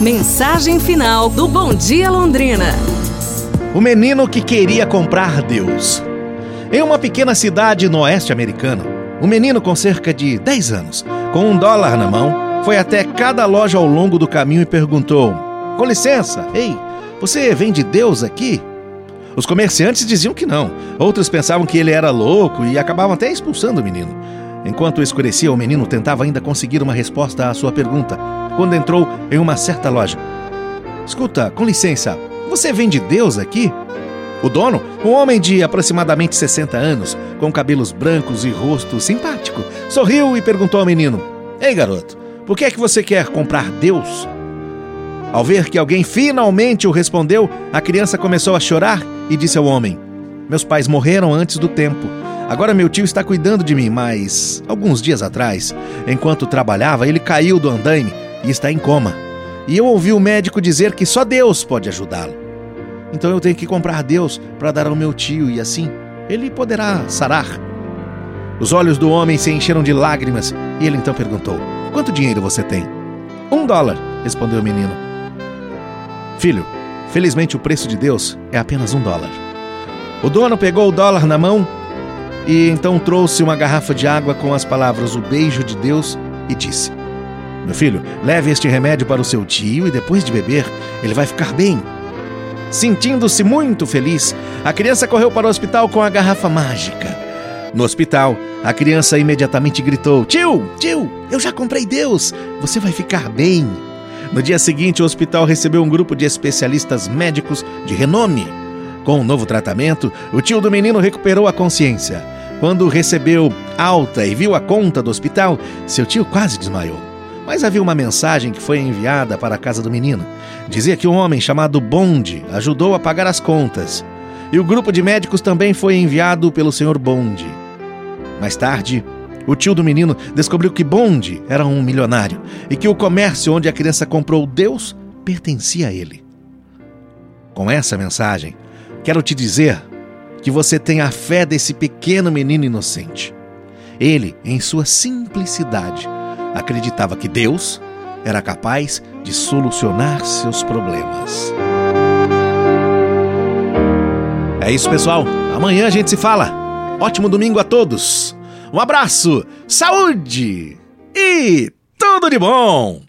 Mensagem final do Bom Dia Londrina. O menino que queria comprar Deus. Em uma pequena cidade no oeste americano, um menino com cerca de 10 anos, com um dólar na mão, foi até cada loja ao longo do caminho e perguntou: Com licença, ei, você vende Deus aqui? Os comerciantes diziam que não, outros pensavam que ele era louco e acabavam até expulsando o menino. Enquanto escurecia, o menino tentava ainda conseguir uma resposta à sua pergunta, quando entrou em uma certa loja. Escuta, com licença, você vende Deus aqui? O dono, um homem de aproximadamente 60 anos, com cabelos brancos e rosto simpático, sorriu e perguntou ao menino: Ei, garoto, por que é que você quer comprar Deus? Ao ver que alguém finalmente o respondeu, a criança começou a chorar e disse ao homem: Meus pais morreram antes do tempo Agora meu tio está cuidando de mim, mas alguns dias atrás, enquanto trabalhava, ele caiu do andaime e está em coma. E eu ouvi o médico dizer que só Deus pode ajudá-lo. Então eu tenho que comprar Deus para dar ao meu tio e assim ele poderá sarar. Os olhos do homem se encheram de lágrimas e ele então perguntou: Quanto dinheiro você tem? Um dólar, respondeu o menino. Filho, felizmente o preço de Deus é apenas um dólar. O dono pegou o dólar na mão e então trouxe uma garrafa de água com as palavras O beijo de Deus e disse: Meu filho, leve este remédio para o seu tio e depois de beber, ele vai ficar bem. Sentindo-se muito feliz, a criança correu para o hospital com a garrafa mágica. No hospital, a criança imediatamente gritou: Tio, tio, eu já comprei Deus, você vai ficar bem. No dia seguinte, o hospital recebeu um grupo de especialistas médicos de renome. Com o um novo tratamento, o tio do menino recuperou a consciência. Quando recebeu alta e viu a conta do hospital, seu tio quase desmaiou. Mas havia uma mensagem que foi enviada para a casa do menino. Dizia que um homem chamado Bonde ajudou a pagar as contas. E o grupo de médicos também foi enviado pelo senhor Bonde. Mais tarde, o tio do menino descobriu que Bonde era um milionário e que o comércio onde a criança comprou Deus pertencia a ele. Com essa mensagem, quero te dizer que você tenha a fé desse pequeno menino inocente. Ele, em sua simplicidade, acreditava que Deus era capaz de solucionar seus problemas. É isso, pessoal. Amanhã a gente se fala. Ótimo domingo a todos. Um abraço, saúde e tudo de bom!